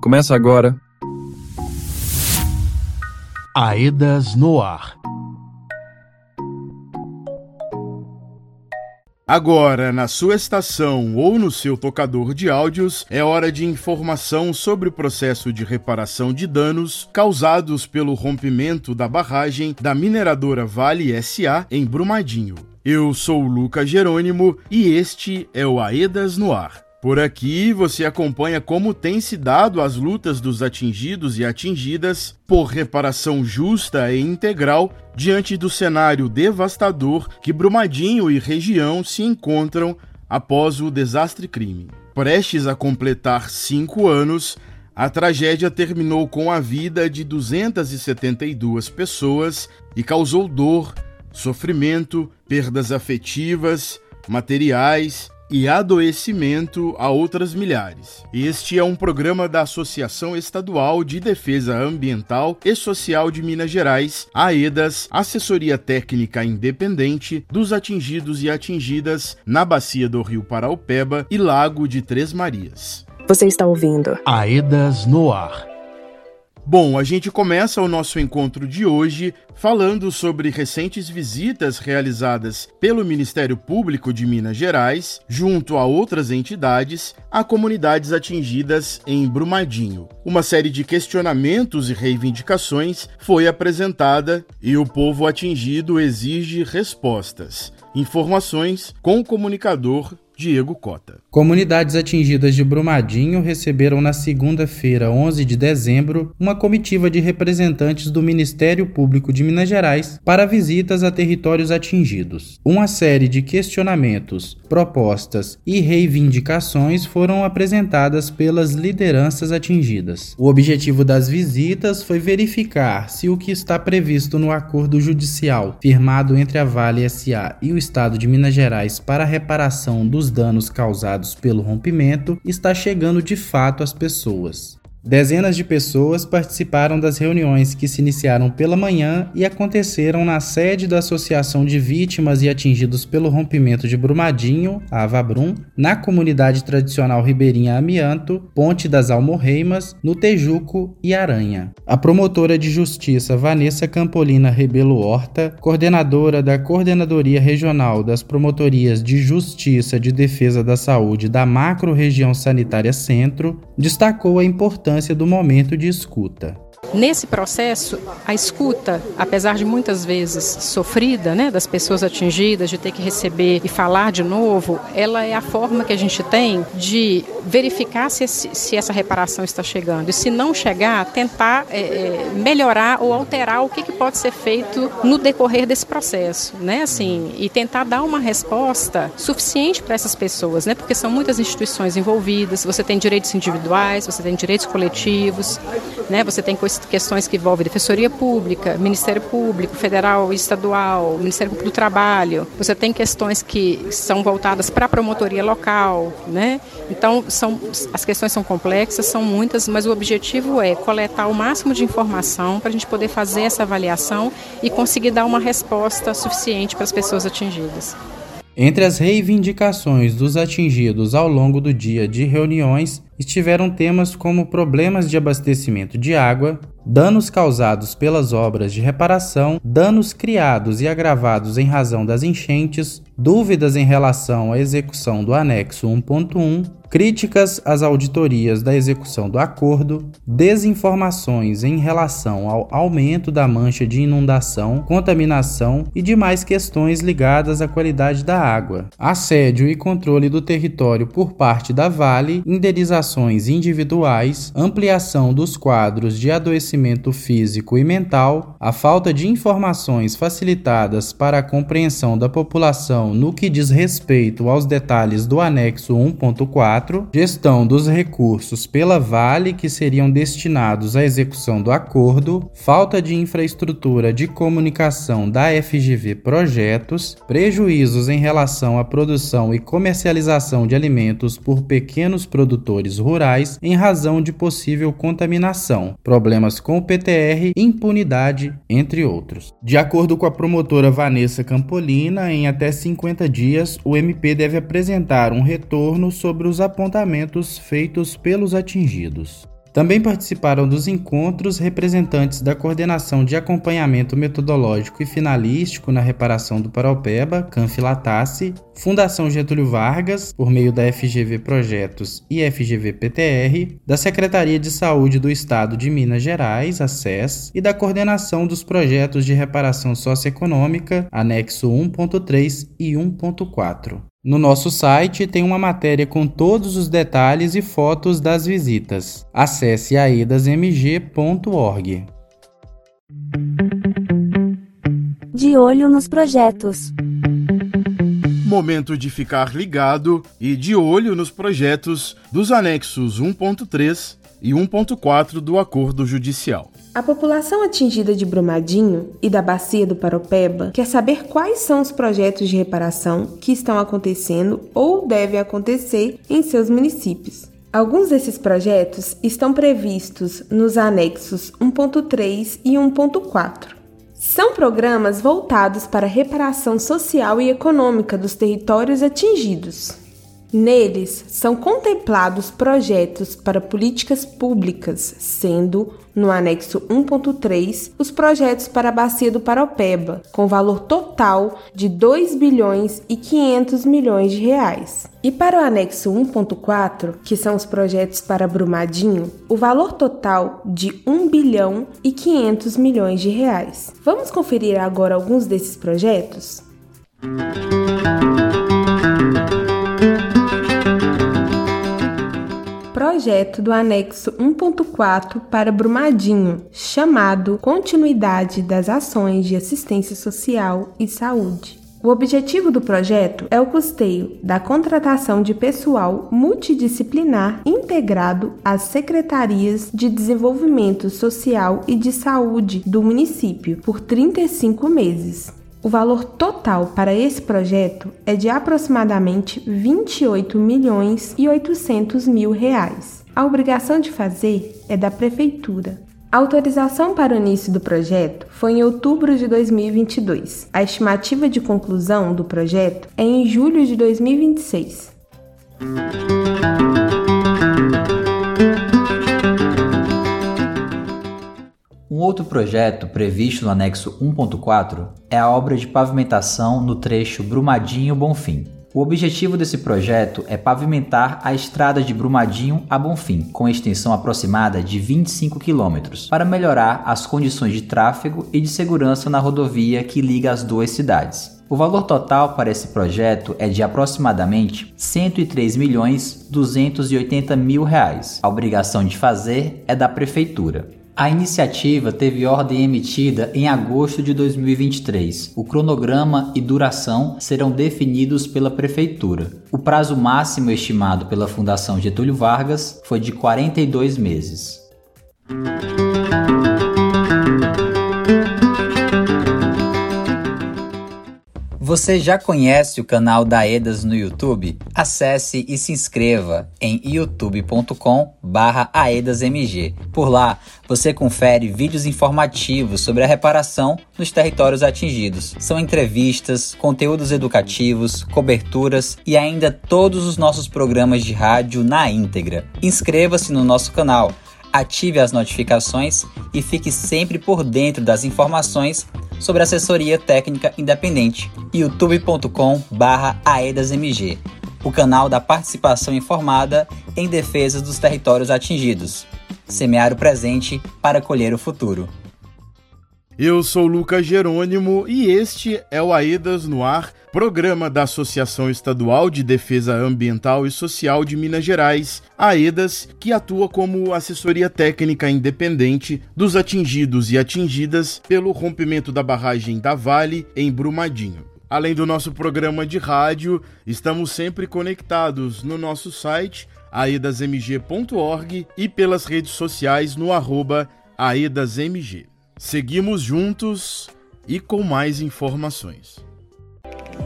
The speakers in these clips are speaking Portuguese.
Começa agora. Aedas no ar. Agora, na sua estação ou no seu tocador de áudios, é hora de informação sobre o processo de reparação de danos causados pelo rompimento da barragem da mineradora Vale SA em Brumadinho. Eu sou o Lucas Jerônimo e este é o Aedas no Ar. Por aqui você acompanha como tem se dado as lutas dos atingidos e atingidas por reparação justa e integral diante do cenário devastador que Brumadinho e região se encontram após o desastre crime. Prestes a completar cinco anos, a tragédia terminou com a vida de 272 pessoas e causou dor, sofrimento, perdas afetivas, materiais e adoecimento a outras milhares. Este é um programa da Associação Estadual de Defesa Ambiental e Social de Minas Gerais, AEDAS, Assessoria Técnica Independente dos atingidos e atingidas na bacia do Rio Paraupeba e Lago de Três Marias. Você está ouvindo Aedas no ar. Bom, a gente começa o nosso encontro de hoje falando sobre recentes visitas realizadas pelo Ministério Público de Minas Gerais, junto a outras entidades, a comunidades atingidas em Brumadinho. Uma série de questionamentos e reivindicações foi apresentada e o povo atingido exige respostas. Informações com o comunicador Diego Cota. Comunidades atingidas de Brumadinho receberam na segunda-feira, 11 de dezembro, uma comitiva de representantes do Ministério Público de Minas Gerais para visitas a territórios atingidos. Uma série de questionamentos, propostas e reivindicações foram apresentadas pelas lideranças atingidas. O objetivo das visitas foi verificar se o que está previsto no acordo judicial firmado entre a Vale SA e o Estado de Minas Gerais para a reparação dos danos causados pelo rompimento está chegando de fato às pessoas. Dezenas de pessoas participaram das reuniões que se iniciaram pela manhã e aconteceram na sede da Associação de Vítimas e Atingidos pelo Rompimento de Brumadinho, a Avabrum, na comunidade tradicional ribeirinha Amianto, Ponte das Almorreimas, no Tejuco e Aranha. A promotora de justiça Vanessa Campolina Rebelo Horta, coordenadora da Coordenadoria Regional das Promotorias de Justiça de Defesa da Saúde da Macro-Região Sanitária Centro, destacou a importância importância do momento de escuta. Nesse processo, a escuta, apesar de muitas vezes sofrida, né, das pessoas atingidas, de ter que receber e falar de novo, ela é a forma que a gente tem de verificar se, se essa reparação está chegando. E se não chegar, tentar é, é, melhorar ou alterar o que, que pode ser feito no decorrer desse processo, né, assim, e tentar dar uma resposta suficiente para essas pessoas, né, porque são muitas instituições envolvidas. Você tem direitos individuais, você tem direitos coletivos, né, você tem questões que envolvem Defensoria Pública, Ministério Público, Federal e Estadual, Ministério Público do Trabalho. Você tem questões que são voltadas para a promotoria local, né? Então, são, as questões são complexas, são muitas, mas o objetivo é coletar o máximo de informação para a gente poder fazer essa avaliação e conseguir dar uma resposta suficiente para as pessoas atingidas. Entre as reivindicações dos atingidos ao longo do dia de reuniões estiveram temas como problemas de abastecimento de água, danos causados pelas obras de reparação, danos criados e agravados em razão das enchentes, dúvidas em relação à execução do anexo 1.1, críticas às auditorias da execução do acordo, desinformações em relação ao aumento da mancha de inundação, contaminação e demais questões ligadas à qualidade da água, assédio e controle do território por parte da Vale, indenizações individuais, ampliação dos quadros de adoecimento físico e mental, a falta de informações facilitadas para a compreensão da população no que diz respeito aos detalhes do anexo 1.4 4. Gestão dos recursos pela Vale que seriam destinados à execução do acordo, falta de infraestrutura de comunicação da FGV Projetos, prejuízos em relação à produção e comercialização de alimentos por pequenos produtores rurais em razão de possível contaminação, problemas com o PTR, impunidade, entre outros. De acordo com a promotora Vanessa Campolina, em até 50 dias, o MP deve apresentar um retorno sobre os apontamentos feitos pelos atingidos. Também participaram dos encontros representantes da Coordenação de Acompanhamento Metodológico e Finalístico na Reparação do Paraupeba, Canfilatassi, Fundação Getúlio Vargas, por meio da FGV Projetos e FGV PTR, da Secretaria de Saúde do Estado de Minas Gerais, a SES, e da Coordenação dos Projetos de Reparação Socioeconômica, anexo 1.3 e 1.4. No nosso site tem uma matéria com todos os detalhes e fotos das visitas. Acesse aedasmg.org. De olho nos projetos. Momento de ficar ligado e de olho nos projetos dos anexos 1.3 e 1.4 do Acordo Judicial. A população atingida de Brumadinho e da Bacia do Paropeba quer saber quais são os projetos de reparação que estão acontecendo ou devem acontecer em seus municípios. Alguns desses projetos estão previstos nos anexos 1.3 e 1.4. São programas voltados para a reparação social e econômica dos territórios atingidos. Neles são contemplados projetos para políticas públicas, sendo, no anexo 1.3, os projetos para a Bacia do Paropeba, com valor total de 2 bilhões e 500 milhões de reais. E para o anexo 1.4, que são os projetos para Brumadinho, o valor total de 1 bilhão e 500 milhões de reais. Vamos conferir agora alguns desses projetos? Projeto do anexo 1.4 para Brumadinho, chamado Continuidade das Ações de Assistência Social e Saúde. O objetivo do projeto é o custeio da contratação de pessoal multidisciplinar integrado às secretarias de Desenvolvimento Social e de Saúde do município por 35 meses. O valor total para esse projeto é de aproximadamente 28 milhões e 800 mil reais. A obrigação de fazer é da prefeitura. A autorização para o início do projeto foi em outubro de 2022. A estimativa de conclusão do projeto é em julho de 2026. Outro projeto previsto no anexo 1.4 é a obra de pavimentação no trecho Brumadinho-Bonfim. O objetivo desse projeto é pavimentar a estrada de Brumadinho a Bonfim, com extensão aproximada de 25 km, para melhorar as condições de tráfego e de segurança na rodovia que liga as duas cidades. O valor total para esse projeto é de aproximadamente 103 milhões 280 mil reais. A obrigação de fazer é da prefeitura. A iniciativa teve ordem emitida em agosto de 2023. O cronograma e duração serão definidos pela Prefeitura. O prazo máximo estimado pela Fundação Getúlio Vargas foi de 42 meses. Você já conhece o canal da EDAS no YouTube? Acesse e se inscreva em youtube.com/aedasmg. Por lá, você confere vídeos informativos sobre a reparação nos territórios atingidos. São entrevistas, conteúdos educativos, coberturas e ainda todos os nossos programas de rádio na íntegra. Inscreva-se no nosso canal ative as notificações e fique sempre por dentro das informações sobre assessoria técnica independente. youtube.com/aedasmg, o canal da participação informada em defesa dos territórios atingidos. Semear o presente para colher o futuro. Eu sou Lucas Jerônimo e este é o AEDAS no Ar, programa da Associação Estadual de Defesa Ambiental e Social de Minas Gerais, AEDAS, que atua como assessoria técnica independente dos atingidos e atingidas pelo rompimento da barragem da Vale em Brumadinho. Além do nosso programa de rádio, estamos sempre conectados no nosso site aedasmg.org e pelas redes sociais no arroba aedasmg. Seguimos juntos e com mais informações.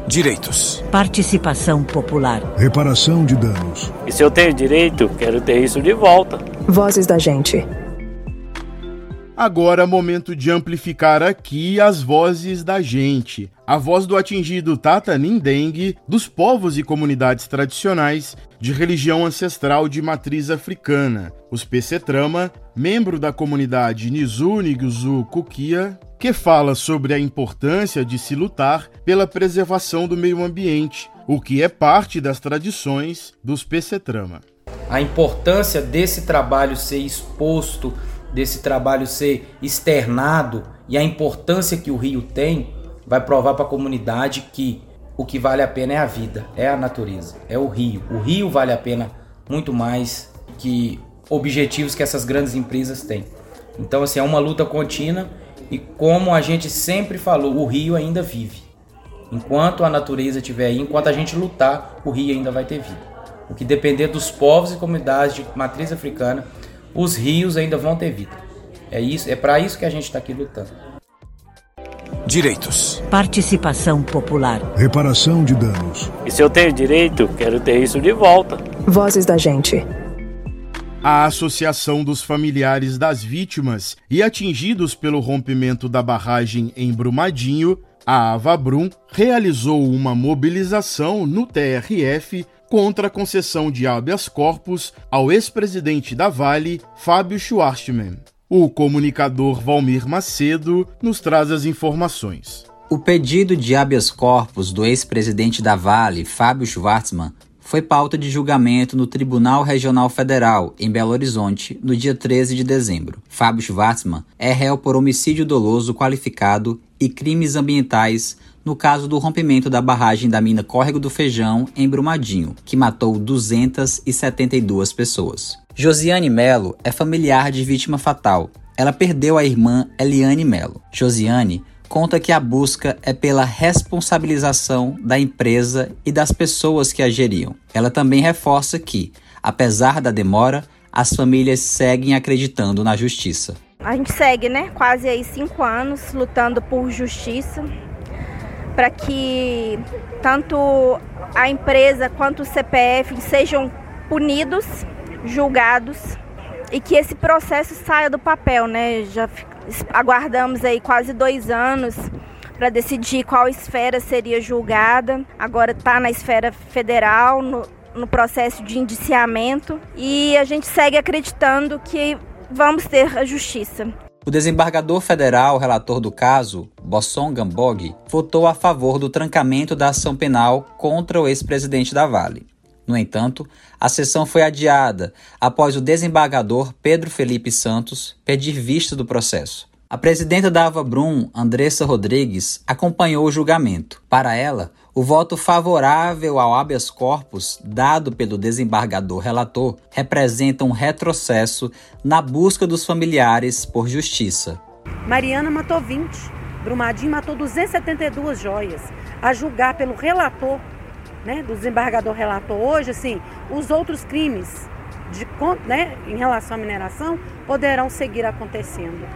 Direitos. Participação popular. Reparação de danos. E se eu tenho direito, quero ter isso de volta. Vozes da gente. Agora é momento de amplificar aqui as vozes da gente. a voz do atingido Tata Nindeng, dos povos e comunidades tradicionais de religião ancestral de matriz africana, os Trama, membro da comunidade Nizu Niguzu Kukia, que fala sobre a importância de se lutar pela preservação do meio ambiente, o que é parte das tradições dos Trama. A importância desse trabalho ser exposto, desse trabalho ser externado e a importância que o rio tem vai provar para a comunidade que o que vale a pena é a vida, é a natureza, é o rio. O rio vale a pena muito mais que objetivos que essas grandes empresas têm. Então, assim, é uma luta contínua e como a gente sempre falou, o rio ainda vive. Enquanto a natureza estiver aí, enquanto a gente lutar, o rio ainda vai ter vida. O que depender dos povos e comunidades de matriz africana, os rios ainda vão ter vida. É isso, é para isso que a gente está aqui lutando. Direitos. Participação popular. Reparação de danos. E se eu tenho direito, quero ter isso de volta. Vozes da gente. A Associação dos Familiares das Vítimas e Atingidos pelo rompimento da barragem em Brumadinho, a Avabrum, realizou uma mobilização no TRF contra a concessão de habeas corpus ao ex-presidente da Vale, Fábio Schwartzman. O comunicador Valmir Macedo nos traz as informações. O pedido de habeas corpus do ex-presidente da Vale, Fábio Schwartzman, foi pauta de julgamento no Tribunal Regional Federal, em Belo Horizonte, no dia 13 de dezembro. Fábio Schwartzman é réu por homicídio doloso qualificado e crimes ambientais no caso do rompimento da barragem da mina Córrego do Feijão, em Brumadinho, que matou 272 pessoas. Josiane Melo é familiar de vítima fatal. Ela perdeu a irmã Eliane Melo. Josiane conta que a busca é pela responsabilização da empresa e das pessoas que a geriam. Ela também reforça que, apesar da demora, as famílias seguem acreditando na justiça. A gente segue, né? Quase aí cinco anos lutando por justiça para que tanto a empresa quanto o CPF sejam punidos julgados e que esse processo saia do papel, né? Já aguardamos aí quase dois anos para decidir qual esfera seria julgada. Agora está na esfera federal, no, no processo de indiciamento, e a gente segue acreditando que vamos ter a justiça. O desembargador federal relator do caso, Bosson Gambog, votou a favor do trancamento da ação penal contra o ex-presidente da Vale. No entanto, a sessão foi adiada após o desembargador Pedro Felipe Santos pedir vista do processo. A presidenta da Avabrum, Andressa Rodrigues, acompanhou o julgamento. Para ela, o voto favorável ao habeas corpus dado pelo desembargador relator representa um retrocesso na busca dos familiares por justiça. Mariana matou 20, Brumadinho matou 272 joias. A julgar pelo relator né, do desembargador relatou hoje, assim, os outros crimes de, né, em relação à mineração poderão seguir acontecendo.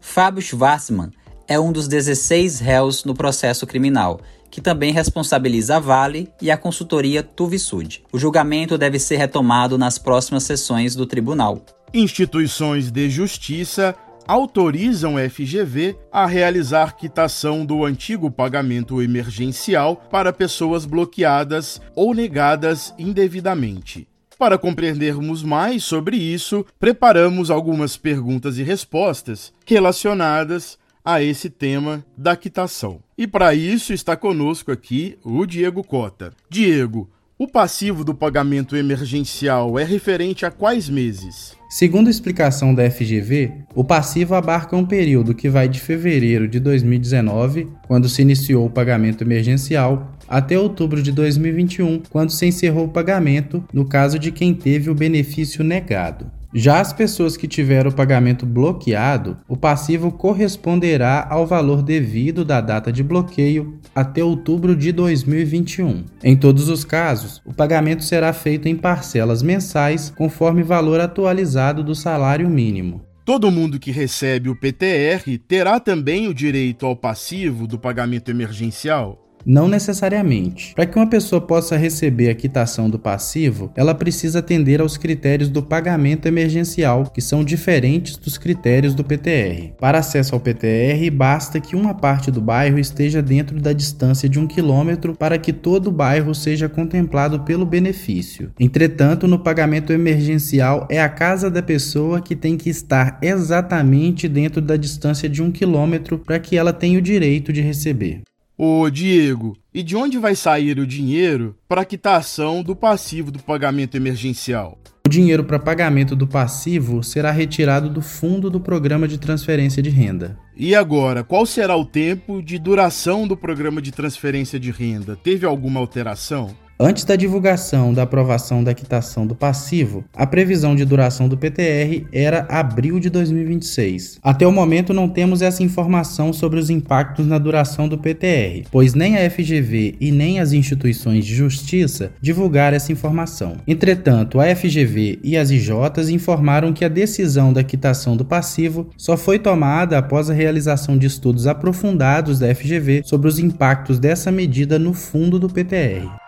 Fábio Schwarzman é um dos 16 réus no processo criminal, que também responsabiliza a Vale e a consultoria Tuvisud. O julgamento deve ser retomado nas próximas sessões do tribunal. Instituições de justiça autorizam a FGV a realizar quitação do antigo pagamento emergencial para pessoas bloqueadas ou negadas indevidamente. Para compreendermos mais sobre isso, preparamos algumas perguntas e respostas relacionadas a esse tema da quitação. E para isso está conosco aqui o Diego Cota. Diego, o passivo do pagamento emergencial é referente a quais meses? Segundo a explicação da FGV, o passivo abarca um período que vai de fevereiro de 2019, quando se iniciou o pagamento emergencial, até outubro de 2021, quando se encerrou o pagamento, no caso de quem teve o benefício negado. Já as pessoas que tiveram o pagamento bloqueado, o passivo corresponderá ao valor devido da data de bloqueio até outubro de 2021. Em todos os casos, o pagamento será feito em parcelas mensais conforme valor atualizado do salário mínimo. Todo mundo que recebe o PTR terá também o direito ao passivo do pagamento emergencial? Não necessariamente. Para que uma pessoa possa receber a quitação do passivo, ela precisa atender aos critérios do pagamento emergencial, que são diferentes dos critérios do PTR. Para acesso ao PTR, basta que uma parte do bairro esteja dentro da distância de um quilômetro para que todo o bairro seja contemplado pelo benefício. Entretanto, no pagamento emergencial, é a casa da pessoa que tem que estar exatamente dentro da distância de um quilômetro para que ela tenha o direito de receber. Ô Diego, e de onde vai sair o dinheiro para quitação do passivo do pagamento emergencial? O dinheiro para pagamento do passivo será retirado do fundo do programa de transferência de renda. E agora, qual será o tempo de duração do programa de transferência de renda? Teve alguma alteração? Antes da divulgação da aprovação da quitação do passivo, a previsão de duração do PTR era abril de 2026. Até o momento não temos essa informação sobre os impactos na duração do PTR, pois nem a FGV e nem as instituições de justiça divulgaram essa informação. Entretanto, a FGV e as IJs informaram que a decisão da quitação do passivo só foi tomada após a realização de estudos aprofundados da FGV sobre os impactos dessa medida no fundo do PTR.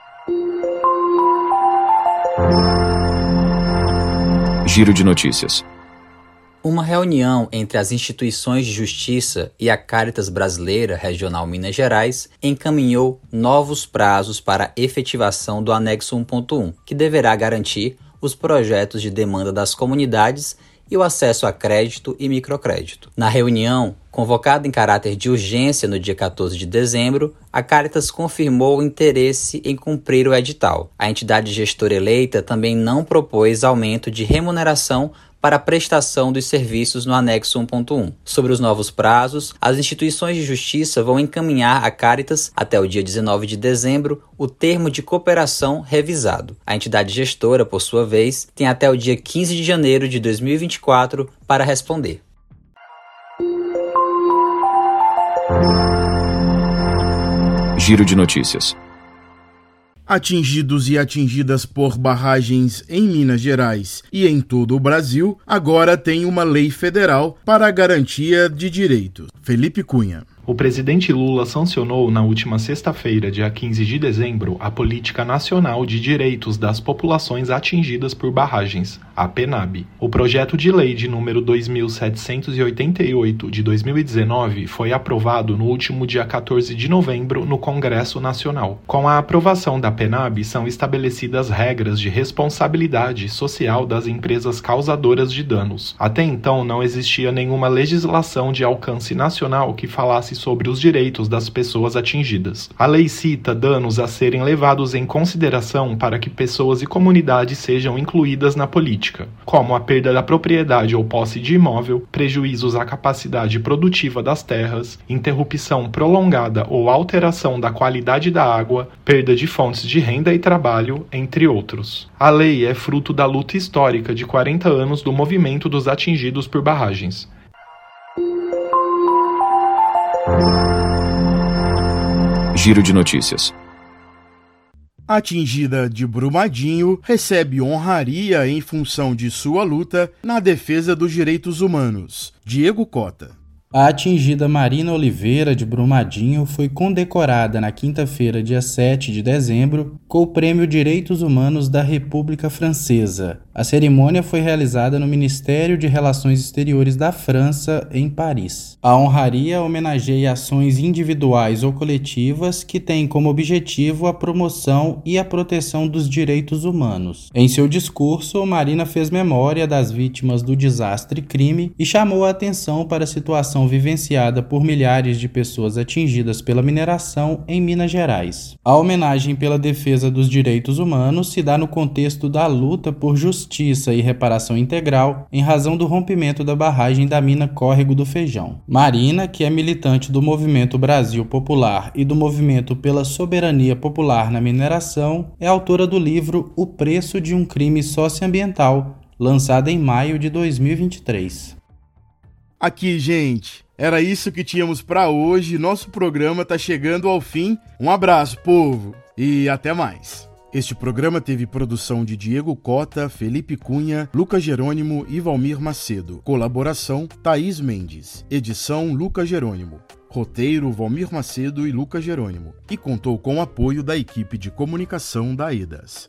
Giro de notícias. Uma reunião entre as instituições de justiça e a Caritas Brasileira Regional Minas Gerais encaminhou novos prazos para a efetivação do anexo 1.1, que deverá garantir os projetos de demanda das comunidades e o acesso a crédito e microcrédito. Na reunião, convocada em caráter de urgência no dia 14 de dezembro, a Caritas confirmou o interesse em cumprir o edital. A entidade gestora eleita também não propôs aumento de remuneração para a prestação dos serviços no anexo 1.1. Sobre os novos prazos, as instituições de justiça vão encaminhar à Caritas, até o dia 19 de dezembro, o termo de cooperação revisado. A entidade gestora, por sua vez, tem até o dia 15 de janeiro de 2024 para responder. Giro de notícias atingidos e atingidas por barragens em Minas Gerais e em todo o Brasil, agora tem uma lei federal para a garantia de direitos. Felipe Cunha. O presidente Lula sancionou na última sexta-feira, dia 15 de dezembro, a Política Nacional de Direitos das Populações Atingidas por Barragens, a PENAB. O projeto de lei de número 2788 de 2019 foi aprovado no último dia 14 de novembro no Congresso Nacional. Com a aprovação da PENAB, são estabelecidas regras de responsabilidade social das empresas causadoras de danos. Até então, não existia nenhuma legislação de alcance nacional que falasse sobre os direitos das pessoas atingidas. A lei cita danos a serem levados em consideração para que pessoas e comunidades sejam incluídas na política, como a perda da propriedade ou posse de imóvel, prejuízos à capacidade produtiva das terras, interrupção prolongada ou alteração da qualidade da água, perda de fontes de renda e trabalho, entre outros. A lei é fruto da luta histórica de 40 anos do movimento dos atingidos por barragens. Giro de notícias. Atingida de Brumadinho, recebe honraria em função de sua luta na defesa dos direitos humanos. Diego Cota. A atingida Marina Oliveira de Brumadinho foi condecorada na quinta-feira, dia 7 de dezembro, com o Prêmio Direitos Humanos da República Francesa. A cerimônia foi realizada no Ministério de Relações Exteriores da França, em Paris. A honraria homenageia ações individuais ou coletivas que têm como objetivo a promoção e a proteção dos direitos humanos. Em seu discurso, Marina fez memória das vítimas do desastre crime e chamou a atenção para a situação situação vivenciada por milhares de pessoas atingidas pela mineração em Minas Gerais. A homenagem pela defesa dos direitos humanos se dá no contexto da luta por justiça e reparação integral em razão do rompimento da barragem da mina Córrego do Feijão. Marina, que é militante do Movimento Brasil Popular e do Movimento pela Soberania Popular na Mineração, é autora do livro O Preço de um Crime Socioambiental, lançado em maio de 2023. Aqui, gente. Era isso que tínhamos para hoje. Nosso programa tá chegando ao fim. Um abraço, povo, e até mais. Este programa teve produção de Diego Cota, Felipe Cunha, Lucas Jerônimo e Valmir Macedo. Colaboração Thaís Mendes. Edição Lucas Jerônimo. Roteiro Valmir Macedo e Lucas Jerônimo. E contou com o apoio da equipe de comunicação da EDAS.